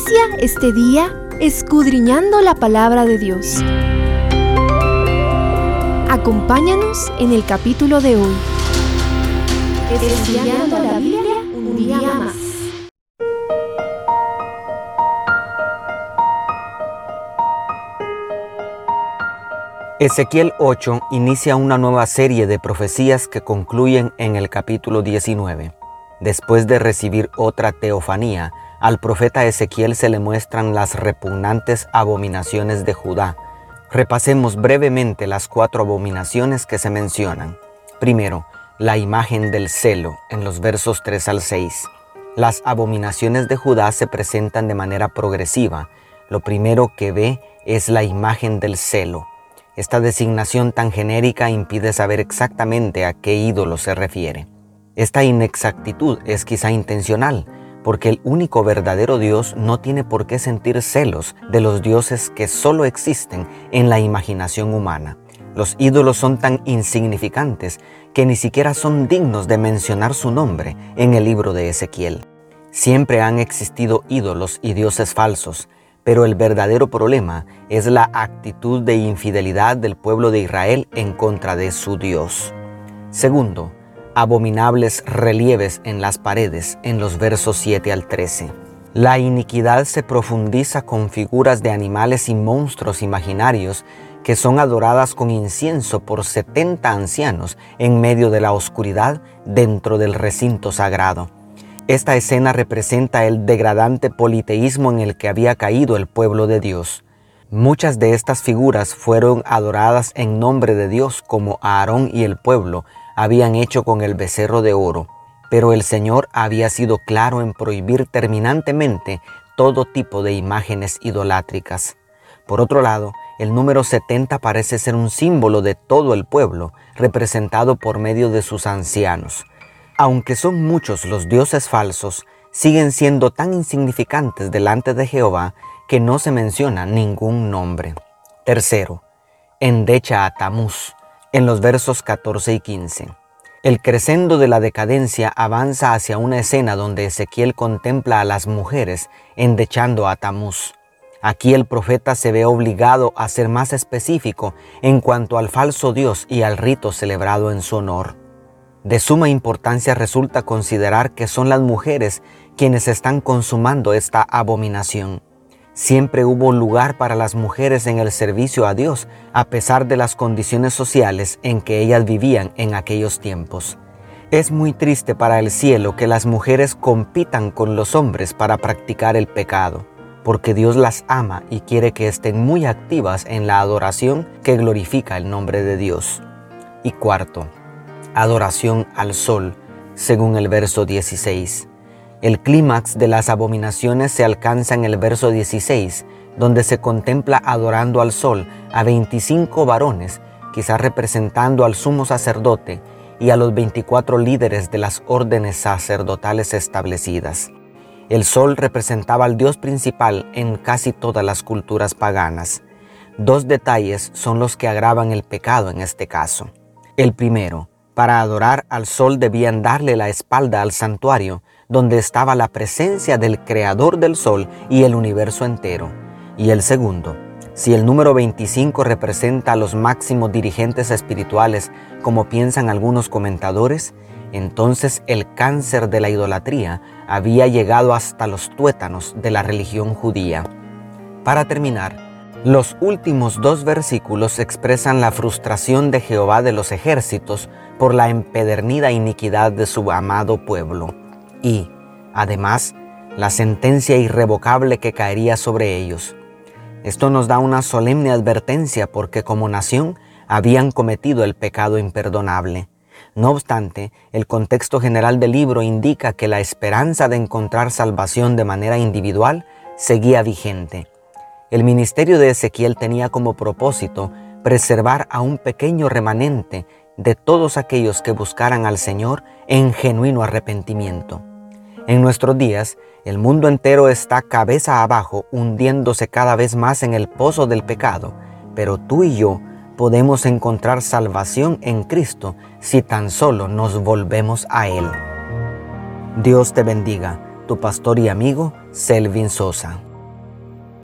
Inicia este día escudriñando la palabra de Dios. Acompáñanos en el capítulo de hoy. Estudiando la Biblia un día más. Ezequiel 8 inicia una nueva serie de profecías que concluyen en el capítulo 19. Después de recibir otra teofanía, al profeta Ezequiel se le muestran las repugnantes abominaciones de Judá. Repasemos brevemente las cuatro abominaciones que se mencionan. Primero, la imagen del celo en los versos 3 al 6. Las abominaciones de Judá se presentan de manera progresiva. Lo primero que ve es la imagen del celo. Esta designación tan genérica impide saber exactamente a qué ídolo se refiere. Esta inexactitud es quizá intencional, porque el único verdadero Dios no tiene por qué sentir celos de los dioses que solo existen en la imaginación humana. Los ídolos son tan insignificantes que ni siquiera son dignos de mencionar su nombre en el libro de Ezequiel. Siempre han existido ídolos y dioses falsos, pero el verdadero problema es la actitud de infidelidad del pueblo de Israel en contra de su Dios. Segundo, abominables relieves en las paredes en los versos 7 al 13. La iniquidad se profundiza con figuras de animales y monstruos imaginarios que son adoradas con incienso por 70 ancianos en medio de la oscuridad dentro del recinto sagrado. Esta escena representa el degradante politeísmo en el que había caído el pueblo de Dios. Muchas de estas figuras fueron adoradas en nombre de Dios como Aarón y el pueblo habían hecho con el becerro de oro, pero el Señor había sido claro en prohibir terminantemente todo tipo de imágenes idolátricas. Por otro lado, el número 70 parece ser un símbolo de todo el pueblo, representado por medio de sus ancianos. Aunque son muchos los dioses falsos, siguen siendo tan insignificantes delante de Jehová que no se menciona ningún nombre. Tercero, endecha a Tamuz, en los versos 14 y 15. El crescendo de la decadencia avanza hacia una escena donde Ezequiel contempla a las mujeres endechando a Tamuz. Aquí el profeta se ve obligado a ser más específico en cuanto al falso Dios y al rito celebrado en su honor. De suma importancia resulta considerar que son las mujeres quienes están consumando esta abominación. Siempre hubo lugar para las mujeres en el servicio a Dios, a pesar de las condiciones sociales en que ellas vivían en aquellos tiempos. Es muy triste para el cielo que las mujeres compitan con los hombres para practicar el pecado, porque Dios las ama y quiere que estén muy activas en la adoración que glorifica el nombre de Dios. Y cuarto, adoración al sol, según el verso 16. El clímax de las abominaciones se alcanza en el verso 16, donde se contempla adorando al sol a 25 varones, quizás representando al sumo sacerdote y a los 24 líderes de las órdenes sacerdotales establecidas. El sol representaba al dios principal en casi todas las culturas paganas. Dos detalles son los que agravan el pecado en este caso. El primero, para adorar al sol debían darle la espalda al santuario, donde estaba la presencia del Creador del Sol y el universo entero. Y el segundo, si el número 25 representa a los máximos dirigentes espirituales, como piensan algunos comentadores, entonces el cáncer de la idolatría había llegado hasta los tuétanos de la religión judía. Para terminar, los últimos dos versículos expresan la frustración de Jehová de los ejércitos por la empedernida iniquidad de su amado pueblo y, además, la sentencia irrevocable que caería sobre ellos. Esto nos da una solemne advertencia porque como nación habían cometido el pecado imperdonable. No obstante, el contexto general del libro indica que la esperanza de encontrar salvación de manera individual seguía vigente el ministerio de Ezequiel tenía como propósito preservar a un pequeño remanente de todos aquellos que buscaran al Señor en genuino arrepentimiento. En nuestros días, el mundo entero está cabeza abajo, hundiéndose cada vez más en el pozo del pecado, pero tú y yo podemos encontrar salvación en Cristo si tan solo nos volvemos a Él. Dios te bendiga, tu pastor y amigo Selvin Sosa.